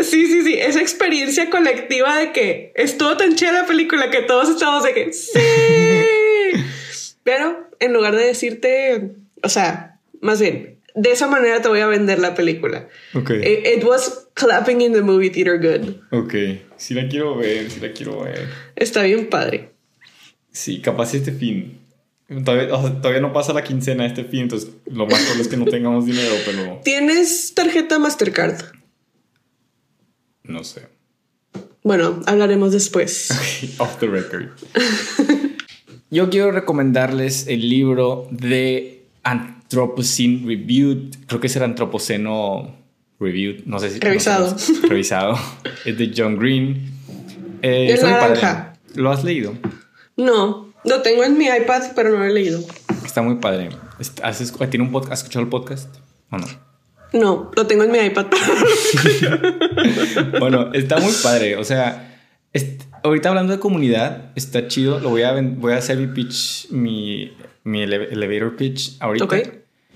Sí, sí, sí, esa experiencia colectiva de que estuvo tan chida la película que todos estamos de que sí. Pero en lugar de decirte, o sea, más bien, de esa manera te voy a vender la película. Ok. It, it was clapping in the movie theater good. Ok. Sí la quiero ver, sí la quiero ver. Está bien padre. Sí, capaz este fin. Todavía, o sea, todavía no pasa la quincena este fin, entonces lo más probable es que no tengamos dinero, pero ¿Tienes tarjeta Mastercard? no sé. Bueno, hablaremos después. Off the record. Yo quiero recomendarles el libro de Anthropocene Reviewed. Creo que es el Antropoceno Reviewed. No sé si. Revisado. no sé, revisado. Es de John Green. Eh, padre. naranja. ¿Lo has leído? No, lo tengo en mi iPad, pero no lo he leído. Está muy padre. ¿Has ¿Tiene un podcast? ¿Has escuchado el podcast? ¿O no? No, lo tengo en mi iPad. Bueno, está muy padre. O sea, ahorita hablando de comunidad, está chido. Lo voy a, ven- voy a hacer mi pitch, mi, mi ele- elevator pitch ahorita. ok.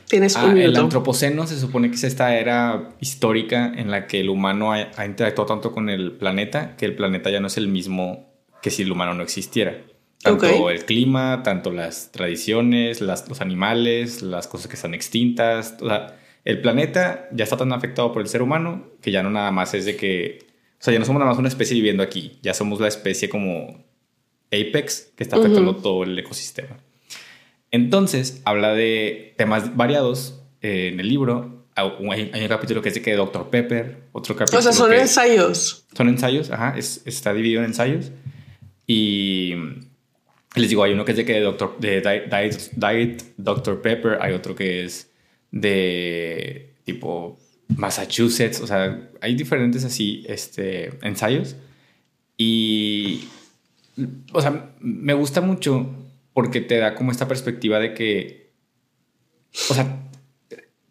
Tienes Ah, un el antropoceno se supone que es esta era histórica en la que el humano ha, ha interactuado tanto con el planeta que el planeta ya no es el mismo que si el humano no existiera. Tanto Ok. el clima, tanto las tradiciones, las- los animales, las cosas que están extintas. o sea, el planeta ya está tan afectado por el ser humano que ya no nada más es de que... O sea, ya no somos nada más una especie viviendo aquí, ya somos la especie como apex que está afectando todo el ecosistema. Entonces, habla de temas variados eh, en el libro. Hay, hay un capítulo que es de que Dr. Pepper, otro capítulo O sea, son que ensayos. son ensayos, ajá, es- está dividido en ensayos. Y les digo, hay uno que es de que Dr. de Diet, Diet- Dr. Pepper, hay otro que es de tipo Massachusetts, o sea, hay diferentes así este, ensayos. Y, o sea, me gusta mucho porque te da como esta perspectiva de que, o sea,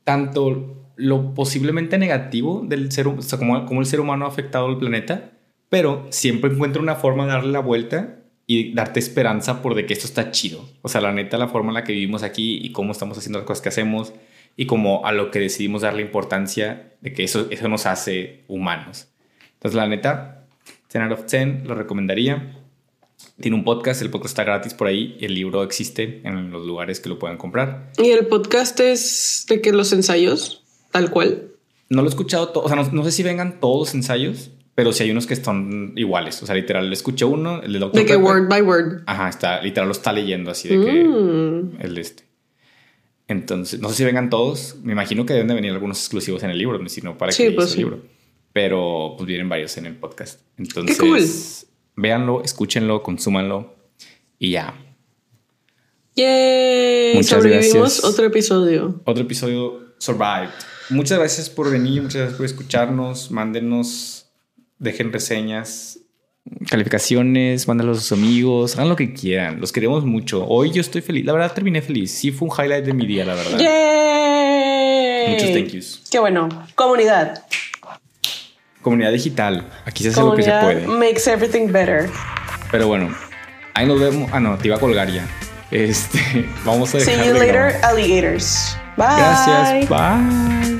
tanto lo posiblemente negativo del ser humano, o sea, como, como el ser humano ha afectado al planeta, pero siempre encuentra una forma de darle la vuelta y darte esperanza por de que esto está chido. O sea, la neta, la forma en la que vivimos aquí y cómo estamos haciendo las cosas que hacemos y como a lo que decidimos darle importancia de que eso, eso nos hace humanos. Entonces, la neta, 10 out of 10 lo recomendaría. Tiene un podcast, el podcast está gratis por ahí y el libro existe en los lugares que lo puedan comprar. Y el podcast es de que los ensayos, tal cual. No lo he escuchado todo, o sea, no, no sé si vengan todos los ensayos, pero sí hay unos que están iguales. O sea, literal, le escuché uno, el de Dr. De que Pepper. word by word. Ajá, está, literal lo está leyendo así de que Mm. el de este. Entonces, no sé si vengan todos. Me imagino que deben de venir algunos exclusivos en el libro, si no para Sí, que pues hizo sí. el libro. Pero pues vienen varios en el podcast. Entonces, cool. véanlo, escúchenlo, consúmanlo y ya. Yay, Muchas sobrevivimos gracias. otro episodio. Otro episodio survived. Muchas gracias por venir, muchas gracias por escucharnos. Mándenos, dejen reseñas, calificaciones, mándalos a sus amigos, hagan lo que quieran. Los queremos mucho. Hoy yo estoy feliz. La verdad terminé feliz. Sí fue un highlight de mi día, la verdad. Yay. Muchos thank yous. Qué bueno. Comunidad. Comunidad digital. Aquí se hace lo que se Comunidad puede. makes everything better. Pero bueno, ahí nos vemos. Ah, no, te iba a colgar ya. Este, vamos a See dejar you de later, grabar. alligators. Bye. Gracias. Bye.